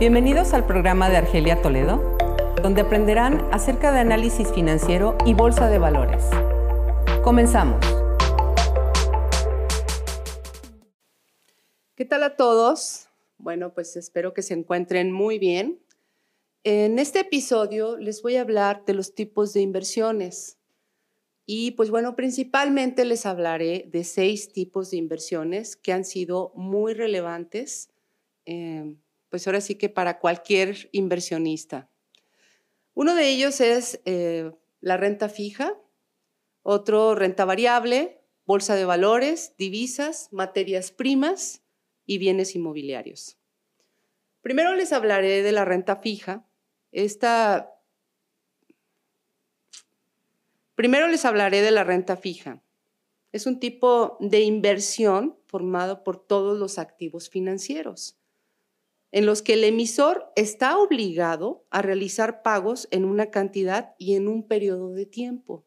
Bienvenidos al programa de Argelia Toledo, donde aprenderán acerca de análisis financiero y bolsa de valores. Comenzamos. ¿Qué tal a todos? Bueno, pues espero que se encuentren muy bien. En este episodio les voy a hablar de los tipos de inversiones. Y pues bueno, principalmente les hablaré de seis tipos de inversiones que han sido muy relevantes, eh, pues ahora sí que para cualquier inversionista. Uno de ellos es eh, la renta fija, otro renta variable, bolsa de valores, divisas, materias primas y bienes inmobiliarios. Primero les hablaré de la renta fija. Esta Primero les hablaré de la renta fija. Es un tipo de inversión formado por todos los activos financieros, en los que el emisor está obligado a realizar pagos en una cantidad y en un periodo de tiempo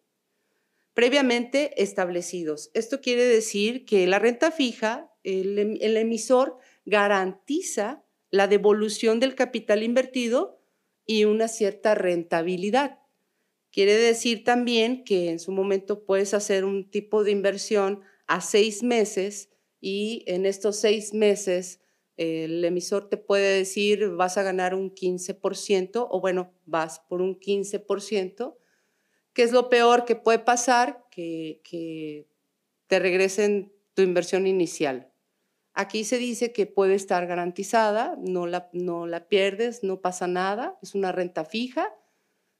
previamente establecidos. Esto quiere decir que la renta fija, el, em, el emisor garantiza la devolución del capital invertido y una cierta rentabilidad. Quiere decir también que en su momento puedes hacer un tipo de inversión a seis meses y en estos seis meses el emisor te puede decir vas a ganar un 15% o bueno, vas por un 15%. ¿Qué es lo peor que puede pasar? Que, que te regresen tu inversión inicial. Aquí se dice que puede estar garantizada, no la, no la pierdes, no pasa nada, es una renta fija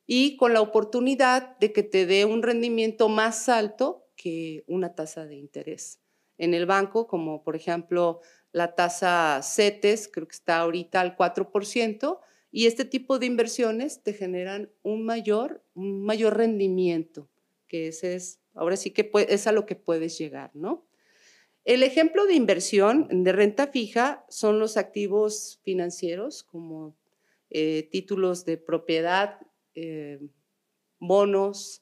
y con la oportunidad de que te dé un rendimiento más alto que una tasa de interés. En el banco, como por ejemplo la tasa CETES, creo que está ahorita al 4%, y este tipo de inversiones te generan un mayor, un mayor rendimiento, que ese es, ahora sí que es a lo que puedes llegar, ¿no? El ejemplo de inversión de renta fija son los activos financieros como eh, títulos de propiedad eh, bonos,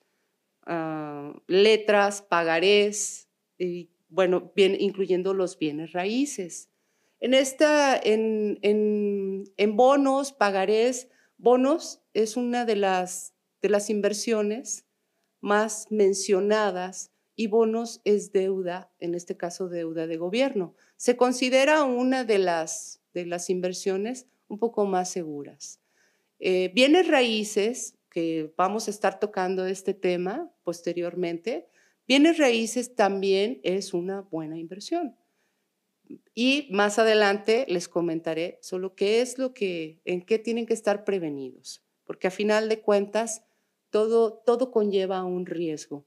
ah, letras, pagarés, bueno, bien, incluyendo los bienes raíces. En, esta, en, en, bonos, pagarés, bonos es una de las, de las inversiones más mencionadas y bonos es deuda, en este caso deuda de gobierno. Se considera una de las, de las inversiones un poco más seguras. Eh, bienes raíces, que vamos a estar tocando este tema posteriormente, bienes raíces también es una buena inversión. Y más adelante les comentaré solo qué es lo que, en qué tienen que estar prevenidos, porque a final de cuentas todo, todo conlleva un riesgo,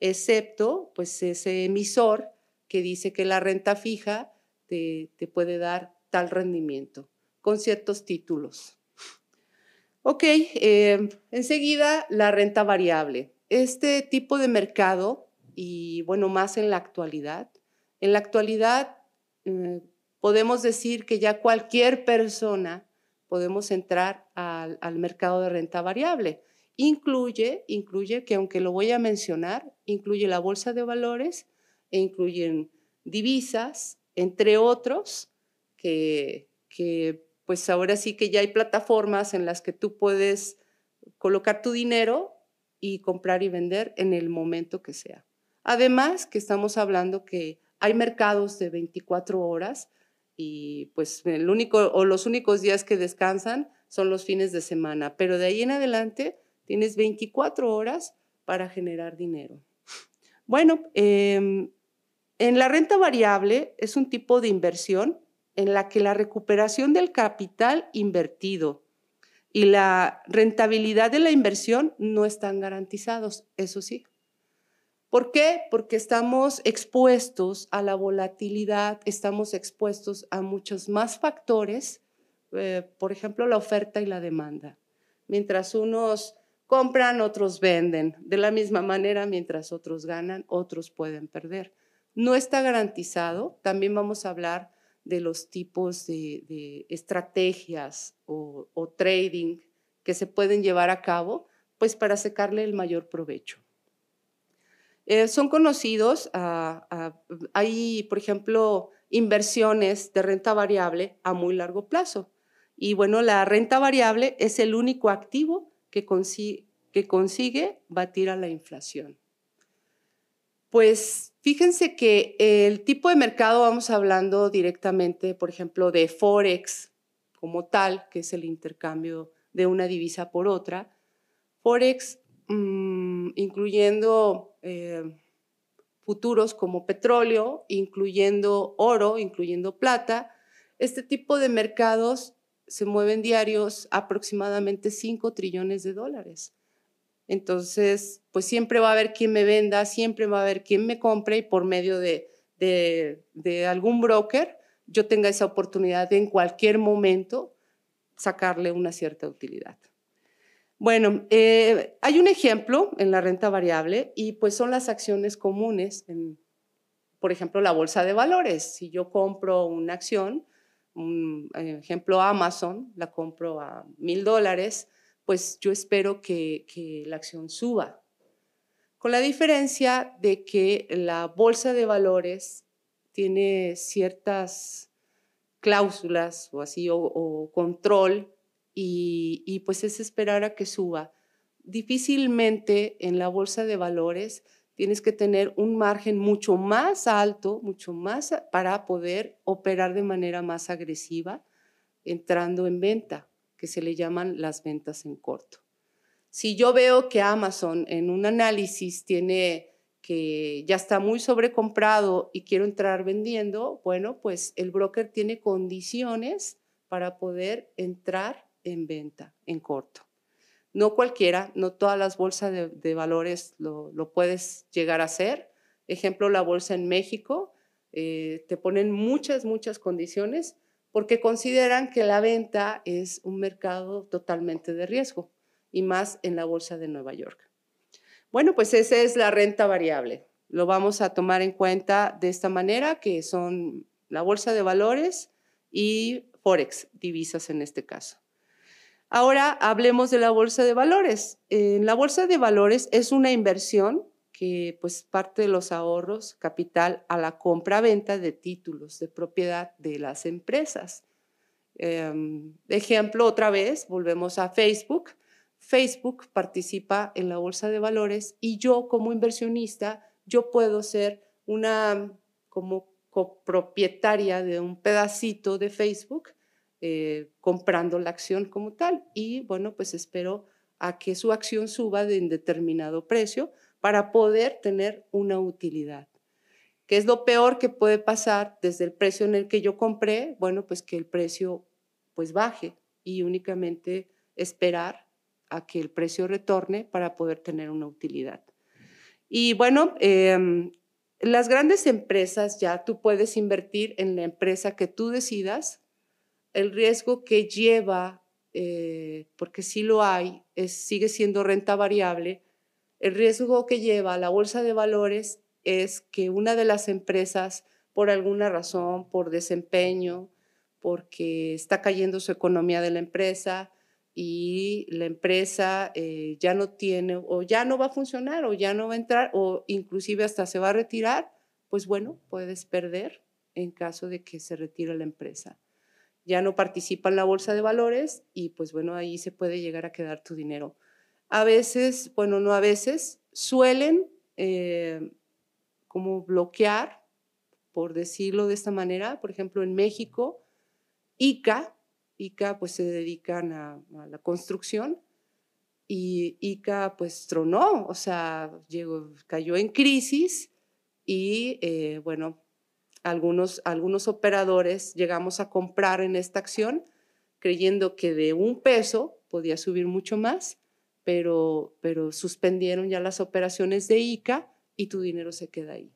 excepto pues ese emisor que dice que la renta fija te puede dar tal rendimiento con ciertos títulos. Ok, eh, enseguida la renta variable. Este tipo de mercado, y bueno, más en la actualidad, en la actualidad mm, podemos decir que ya cualquier persona podemos entrar al, al, mercado de renta variable. Incluye, incluye que aunque lo voy a mencionar, incluye la bolsa de valores e incluyen divisas, entre otros, que, que pues ahora sí que ya hay plataformas en las que tú puedes colocar tu dinero y comprar y vender en el momento que sea. Además, que estamos hablando que hay mercados de 24 horas y pues el único o los únicos días que descansan son los fines de semana, pero de ahí en adelante tienes 24 horas para generar dinero. Bueno, em, en la renta variable es un tipo de inversión en la que la recuperación del capital invertido y la rentabilidad de la inversión no están garantizados, eso sí. ¿Por qué? Porque estamos expuestos a la volatilidad, estamos expuestos a muchos más factores, eh, por ejemplo, la oferta y la demanda. Mientras unos compran, otros venden. De la misma manera, mientras otros ganan, otros pueden perder. No está garantizado. También vamos a hablar de los tipos de, estrategias o, trading que se pueden llevar a cabo, pues para sacarle el mayor provecho. Eh, son conocidos, hay, por ejemplo, inversiones de renta variable a muy largo plazo. Y bueno, la renta variable es el único activo que, que consigue batir a la inflación. Pues fíjense que el tipo de mercado, vamos hablando directamente, por ejemplo, de Forex como tal, que es el intercambio de una divisa por otra. Forex, mm, incluyendo eh, futuros como petróleo, incluyendo oro, incluyendo plata. Este tipo de mercados se mueven diarios aproximadamente 5 trillones de dólares. Entonces, pues siempre va a haber quien me venda, siempre va a haber quien me compre y por medio de, algún broker yo tenga esa oportunidad de en cualquier momento sacarle una cierta utilidad. Bueno, eh, hay un ejemplo en la renta variable y pues son las acciones comunes, por ejemplo, la bolsa de valores. Si yo compro una acción, un ejemplo Amazon, la compro a mil dólares, pues yo espero que, la acción suba. Con la diferencia de que la bolsa de valores tiene ciertas cláusulas o así, o, control, y, pues es esperar a que suba. Difícilmente en la bolsa de valores tienes que tener un margen mucho más alto, mucho más para poder operar de manera más agresiva entrando en venta que se le llaman las ventas en corto. Si yo veo que Amazon en un análisis tiene que ya está muy sobrecomprado y quiero entrar vendiendo, bueno, pues el broker tiene condiciones para poder entrar en venta en corto. No cualquiera, no todas las bolsas de, valores lo, puedes llegar a hacer. Ejemplo, la bolsa en México, eh, te ponen muchas, muchas condiciones porque consideran que la venta es un mercado totalmente de riesgo y más en la bolsa de Nueva York. Bueno, pues esa es la renta variable. Lo vamos a tomar en cuenta de esta manera, que son la bolsa de valores y Forex, divisas en este caso. Ahora hablemos de la bolsa de valores. En la bolsa de valores es una inversión que pues parte de los ahorros, capital, a la compra-venta de títulos de propiedad de las empresas. Em, ejemplo, otra vez, volvemos a Facebook. Facebook participa en la bolsa de valores y yo como inversionista, yo puedo ser una como copropietaria de un pedacito de Facebook eh, comprando la acción como tal y bueno, pues espero a que su acción suba de un determinado precio para poder tener una utilidad. ¿Qué es lo peor que puede pasar desde el precio en el que yo compré? Bueno, pues que el precio pues baje y únicamente esperar a que el precio retorne para poder tener una utilidad. Y bueno, em, las grandes empresas ya tú puedes invertir en la empresa que tú decidas. El riesgo que lleva, eh, porque sí lo hay, es, sigue siendo renta variable, el riesgo que lleva la bolsa de valores es que una de las empresas, por alguna razón, por desempeño, porque está cayendo su economía de la empresa y la empresa eh, ya no tiene o ya no va a funcionar o ya no va a entrar o inclusive hasta se va a retirar, pues bueno, puedes perder en caso de que se retire la empresa. Ya no participa en la bolsa de valores y pues bueno, ahí se puede llegar a quedar tu dinero. A veces, bueno, no a veces, suelen eh, como bloquear, por decirlo de esta manera, por ejemplo, en México, ICA, ICA pues se dedican a, la construcción y ICA pues tronó, o sea, llegó, cayó en crisis y eh, bueno, algunos, algunos operadores llegamos a comprar en esta acción creyendo que de un peso podía subir mucho más pero, pero suspendieron ya las operaciones de ICA y tu dinero se queda ahí.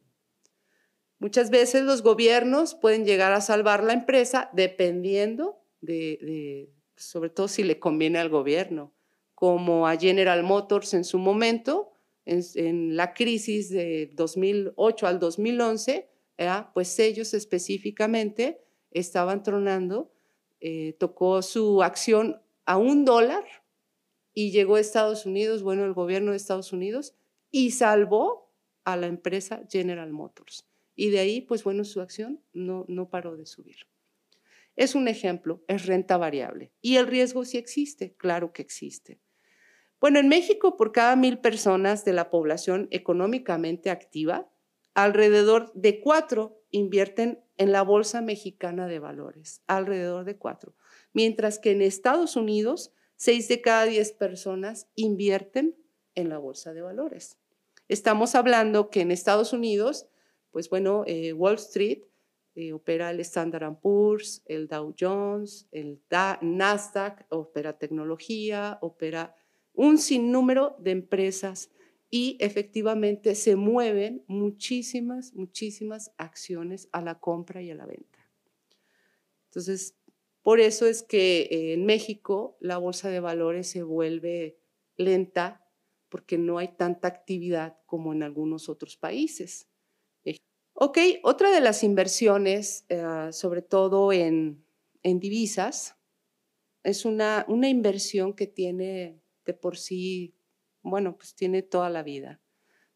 Muchas veces los gobiernos pueden llegar a salvar la empresa dependiendo de, sobre todo si le conviene al gobierno, como a General Motors en su momento, en, la crisis de 2008 al 2011, pues ellos específicamente estaban tronando, eh, tocó su acción a un dólar y llegó a Estados Unidos, bueno, el gobierno de Estados Unidos, y salvó a la empresa General Motors. Y de ahí, pues bueno, su acción no, no paró de subir. Es un ejemplo, es renta variable. Y el riesgo sí existe, claro que existe. Bueno, en México, por cada mil personas de la población económicamente activa, alrededor de cuatro invierten en la Bolsa Mexicana de Valores, alrededor de cuatro. Mientras que en Estados Unidos, seis de cada diez personas invierten en la Bolsa de Valores. Estamos hablando que en Estados Unidos, pues bueno, eh, Wall Street eh, opera el Standard Poor's, el Dow Jones, el Nasdaq, opera tecnología, opera un sinnúmero de empresas y efectivamente se mueven muchísimas, muchísimas acciones a la compra y a la venta. Entonces, por eso es que eh, en México la bolsa de valores se vuelve lenta porque no hay tanta actividad como en algunos otros países. Ok, otra de las inversiones, eh, sobre todo en, divisas, es una, una inversión que tiene de por sí, bueno, pues tiene toda la vida.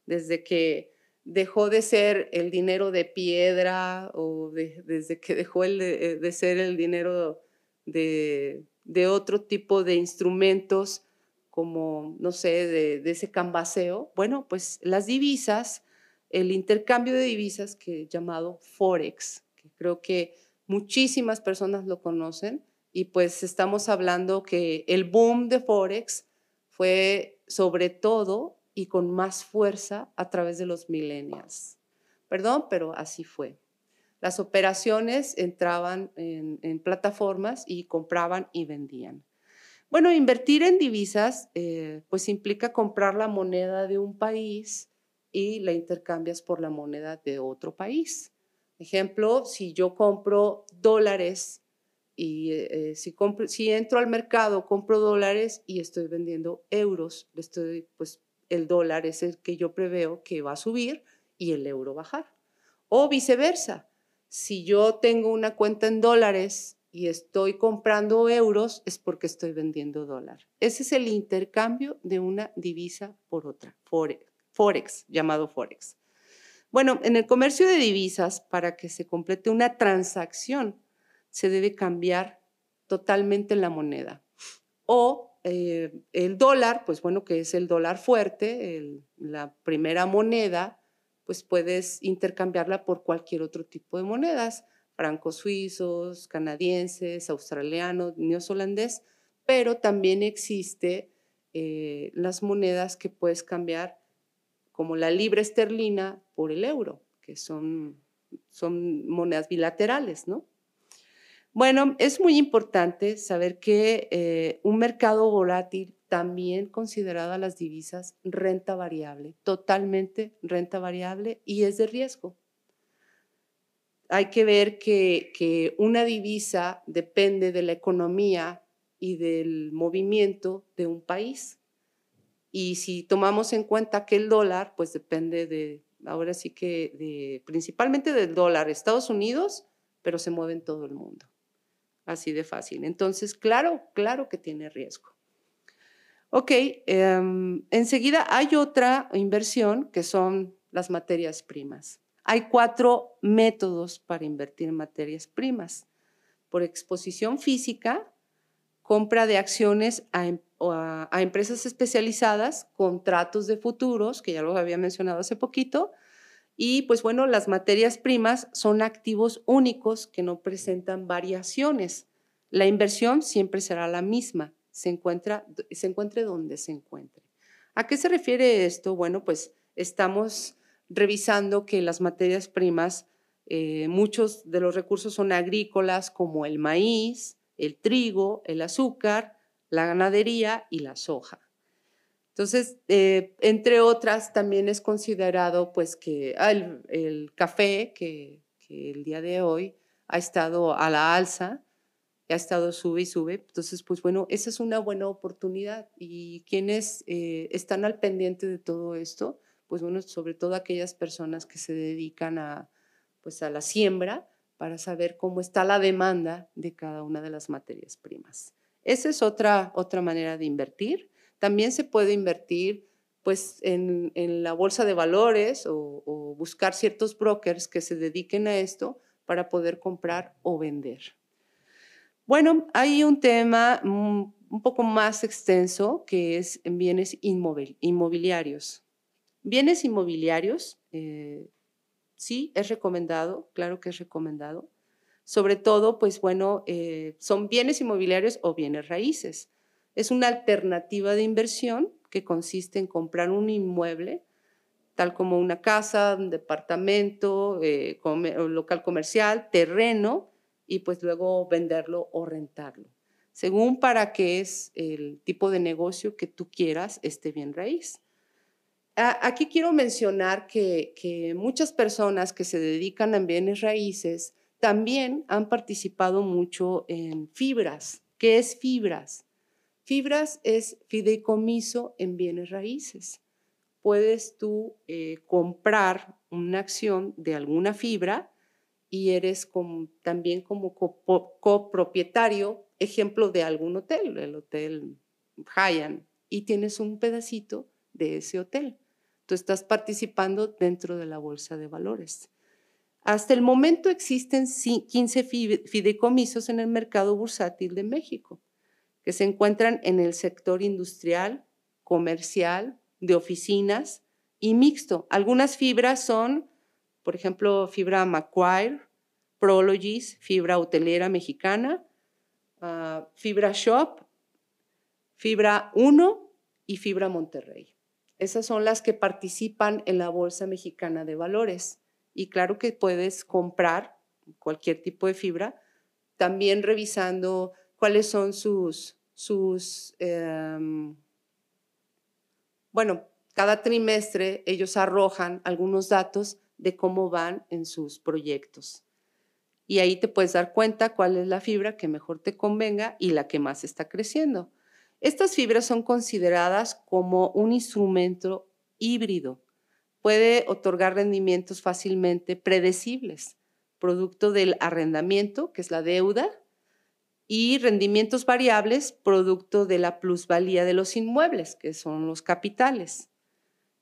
Desde que dejó de ser el dinero de piedra o desde que dejó eh, de, ser el dinero de, de, otro tipo de instrumentos como, no sé, de, de ese cambaseo. Bueno, pues las divisas el intercambio de divisas que llamado Forex, que creo que muchísimas personas lo conocen y pues estamos hablando que el boom de Forex fue sobre todo y con más fuerza a través de los millennials. Perdón, pero así fue. Las operaciones entraban en, plataformas y compraban y vendían. Bueno, invertir en divisas eh, pues implica comprar la moneda de un país y la intercambias por la moneda de otro país. Ejemplo, si yo compro dólares y eh, si, compro, si entro al mercado, compro dólares y estoy vendiendo euros, estoy, pues el dólar es el que yo preveo que va a subir y el euro bajar. O viceversa, si yo tengo una cuenta en dólares y estoy comprando euros, es porque estoy vendiendo dólar. Ese es el intercambio de una divisa por otra. Forex, llamado Forex. Bueno, en el comercio de divisas, para que se complete una transacción, se debe cambiar totalmente la moneda. O eh, el dólar, pues bueno, que es el dólar fuerte, la primera moneda, pues puedes intercambiarla por cualquier otro tipo de monedas, francos suizos, canadienses, australianos, neozelandés, pero también existe eh, las monedas que puedes cambiar como la libra esterlina por el euro, que son, son monedas bilaterales, ¿no? Bueno, es muy importante saber que eh, un mercado volátil también considerada las divisas renta variable, totalmente renta variable y es de riesgo. Hay que ver que, que una divisa depende de la economía y del movimiento de un país. Y si tomamos en cuenta que el dólar, pues depende de, ahora sí que de, principalmente del dólar, Estados Unidos, pero se mueve en todo el mundo. Así de fácil. Entonces, claro, claro que tiene riesgo. Ok, em, enseguida hay otra inversión que son las materias primas. Hay cuatro métodos para invertir en materias primas. Por exposición física, compra de acciones a, em, a, empresas especializadas, contratos de futuros, que ya lo había mencionado hace poquito, y pues bueno, las materias primas son activos únicos que no presentan variaciones. La inversión siempre será la misma, se, encuentra, se encuentre donde se encuentre. ¿A qué se refiere esto? Bueno, pues estamos revisando que las materias primas, eh, muchos de los recursos son agrícolas como el maíz, el trigo, el azúcar, la ganadería y la soja. Entonces, eh, entre otras, también es considerado pues que ah, el, café, que, el día de hoy ha estado a la alza, ha estado sube y sube. Entonces, pues bueno, esa es una buena oportunidad. Y quienes eh, están al pendiente de todo esto, pues bueno, sobre todo aquellas personas que se dedican a, pues a la siembra para saber cómo está la demanda de cada una de las materias primas. Esa es otra, otra manera de invertir. También se puede invertir pues, en, la bolsa de valores o, buscar ciertos brokers que se dediquen a esto para poder comprar o vender. Bueno, hay un tema un poco más extenso que es en bienes inmobiliarios. Bienes inmobiliarios, eh, sí, es recomendado, claro que es recomendado. Sobre todo, pues bueno, eh, son bienes inmobiliarios o bienes raíces. Es una alternativa de inversión que consiste en comprar un inmueble, tal como una casa, un departamento, eh, local comercial, terreno, y pues luego venderlo o rentarlo, según para qué es el tipo de negocio que tú quieras este bien raíz. Aquí quiero mencionar que, que muchas personas que se dedican a bienes raíces también han participado mucho en fibras. ¿Qué es fibras? Fibras es fideicomiso en bienes raíces. Puedes tú eh, comprar una acción de alguna fibra y eres también como copropietario, ejemplo de algún hotel, el hotel Hyatt, y tienes un pedacito de ese hotel. Tú estás participando dentro de la bolsa de valores. Hasta el momento existen 15 fideicomisos en el mercado bursátil de México, que se encuentran en el sector industrial, comercial, de oficinas y mixto. Algunas fibras son por ejemplo, fibra Macquarie, Prologis, fibra hotelera mexicana, ah, fibra Shop, fibra 1 y fibra Monterrey. Esas son las que participan en la Bolsa Mexicana de Valores. Y claro que puedes comprar cualquier tipo de fibra, también revisando cuáles son sus, sus em, bueno, cada trimestre ellos arrojan algunos datos de cómo van en sus proyectos. Y ahí te puedes dar cuenta cuál es la fibra que mejor te convenga y la que más está creciendo. Estas fibras son consideradas como un instrumento híbrido. Puede otorgar rendimientos fácilmente predecibles, producto del arrendamiento, que es la deuda, y rendimientos variables, producto de la plusvalía de los inmuebles, que son los capitales.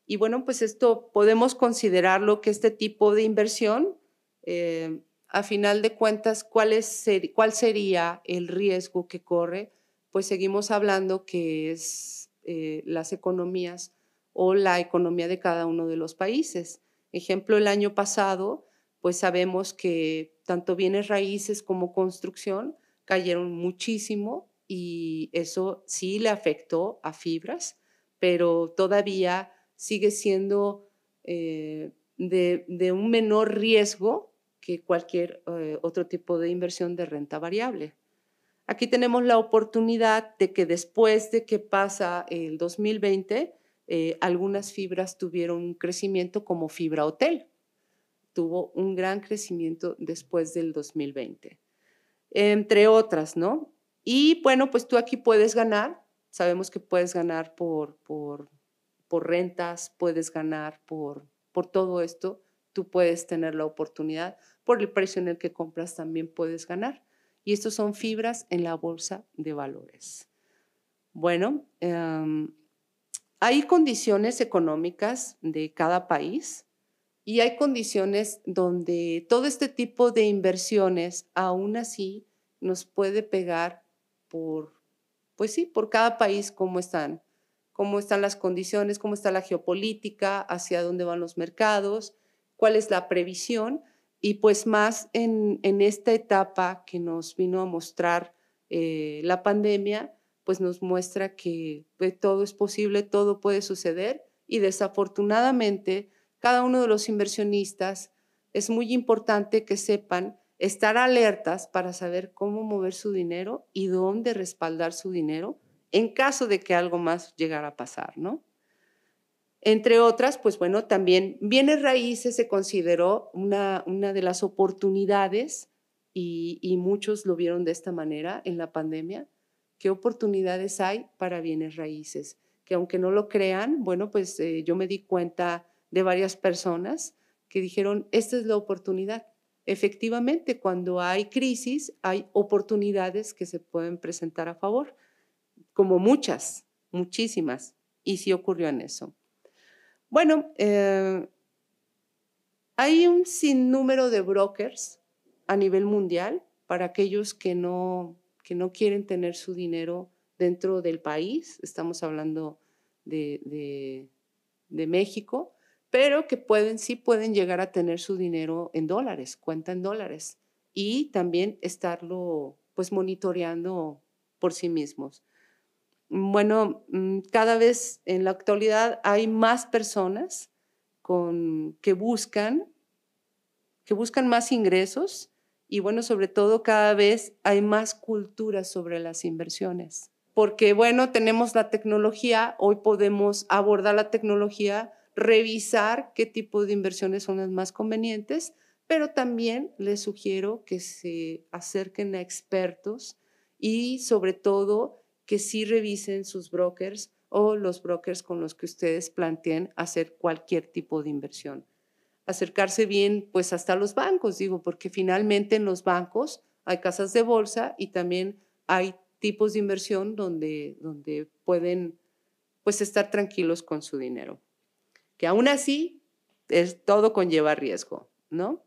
Y bueno, pues esto podemos considerarlo que este tipo de inversión, eh, a final de cuentas, ¿cuál, es, ¿cuál sería el riesgo que corre? Pues seguimos hablando que es eh, las economías o la economía de cada uno de los países. Ejemplo, el año pasado, pues sabemos que tanto bienes raíces como construcción cayeron muchísimo y eso sí le afectó a fibras, pero todavía sigue siendo eh, de, un menor riesgo que cualquier eh, otro tipo de inversión de renta variable. Aquí tenemos la oportunidad de que después de que pasa el 2020, eh, algunas fibras tuvieron un crecimiento como fibra hotel. Tuvo un gran crecimiento después del 2020, entre otras, ¿no? Y bueno, pues tú aquí puedes ganar. Sabemos que puedes ganar por, por por rentas, puedes ganar por, por todo esto, tú puedes tener la oportunidad, por el precio en el que compras también puedes ganar. Y estos son fibras en la bolsa de valores. Bueno, em, hay condiciones económicas de cada país y hay condiciones donde todo este tipo de inversiones aún así nos puede pegar por, pues sí, por cada país cómo están cómo están las condiciones, cómo está la geopolítica, hacia dónde van los mercados, cuál es la previsión y pues más en, esta etapa que nos vino a mostrar eh, la pandemia, pues nos muestra que pues, todo es posible, todo puede suceder y desafortunadamente cada uno de los inversionistas es muy importante que sepan estar alertas para saber cómo mover su dinero y dónde respaldar su dinero en caso de que algo más llegara a pasar, ¿no? Entre otras, pues bueno, también bienes raíces se consideró una, una de las oportunidades y, muchos lo vieron de esta manera en la pandemia. ¿Qué oportunidades hay para bienes raíces? Que aunque no lo crean, bueno, pues eh, yo me di cuenta de varias personas que dijeron, esta es la oportunidad. Efectivamente, cuando hay crisis, hay oportunidades que se pueden presentar a favor como muchas, muchísimas, y sí ocurrió en eso. Bueno, eh, hay un sinnúmero de brokers a nivel mundial para aquellos que no, que no quieren tener su dinero dentro del país, estamos hablando de, de, México, pero que pueden, sí pueden llegar a tener su dinero en dólares, cuenta en dólares, y también estarlo pues monitoreando por sí mismos. Bueno, mm, cada vez en la actualidad hay más personas con, que buscan que buscan más ingresos y bueno, sobre todo cada vez hay más cultura sobre las inversiones. Porque bueno, tenemos la tecnología, hoy podemos abordar la tecnología, revisar qué tipo de inversiones son las más convenientes, pero también les sugiero que se acerquen a expertos y sobre todo que sí revisen sus brokers o los brokers con los que ustedes planteen hacer cualquier tipo de inversión acercarse bien pues hasta los bancos, digo, porque finalmente en los bancos hay casas de bolsa y también hay tipos de inversión donde, donde pueden pues estar tranquilos con su dinero. Que aún así es, todo conlleva riesgo, ¿no?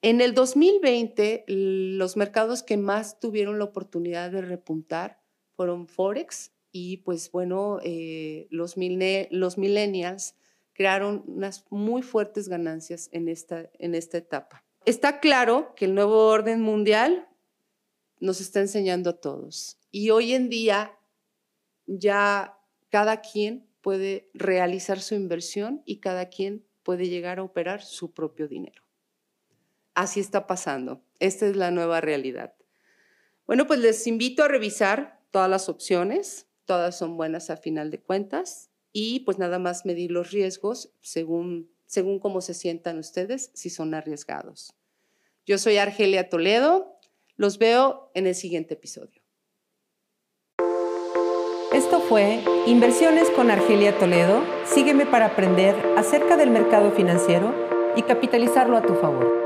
En el 2020, los mercados que más tuvieron la oportunidad de repuntar fueron Forex y pues bueno, eh, los, los millennials crearon unas muy fuertes ganancias en esta, en esta etapa. Está claro que el nuevo orden mundial nos está enseñando a todos y hoy en día ya cada quien puede realizar su inversión y cada quien puede llegar a operar su propio dinero. Así está pasando. Esta es la nueva realidad. Bueno, pues les invito a revisar todas las opciones. Todas son buenas a final de cuentas y pues nada más medir los riesgos según, según cómo se sientan ustedes, si son arriesgados. Yo soy Argelia Toledo, los veo en el siguiente episodio. Fue Inversiones con Argelia Toledo. Sígueme para aprender acerca del mercado financiero y capitalizarlo a tu favor.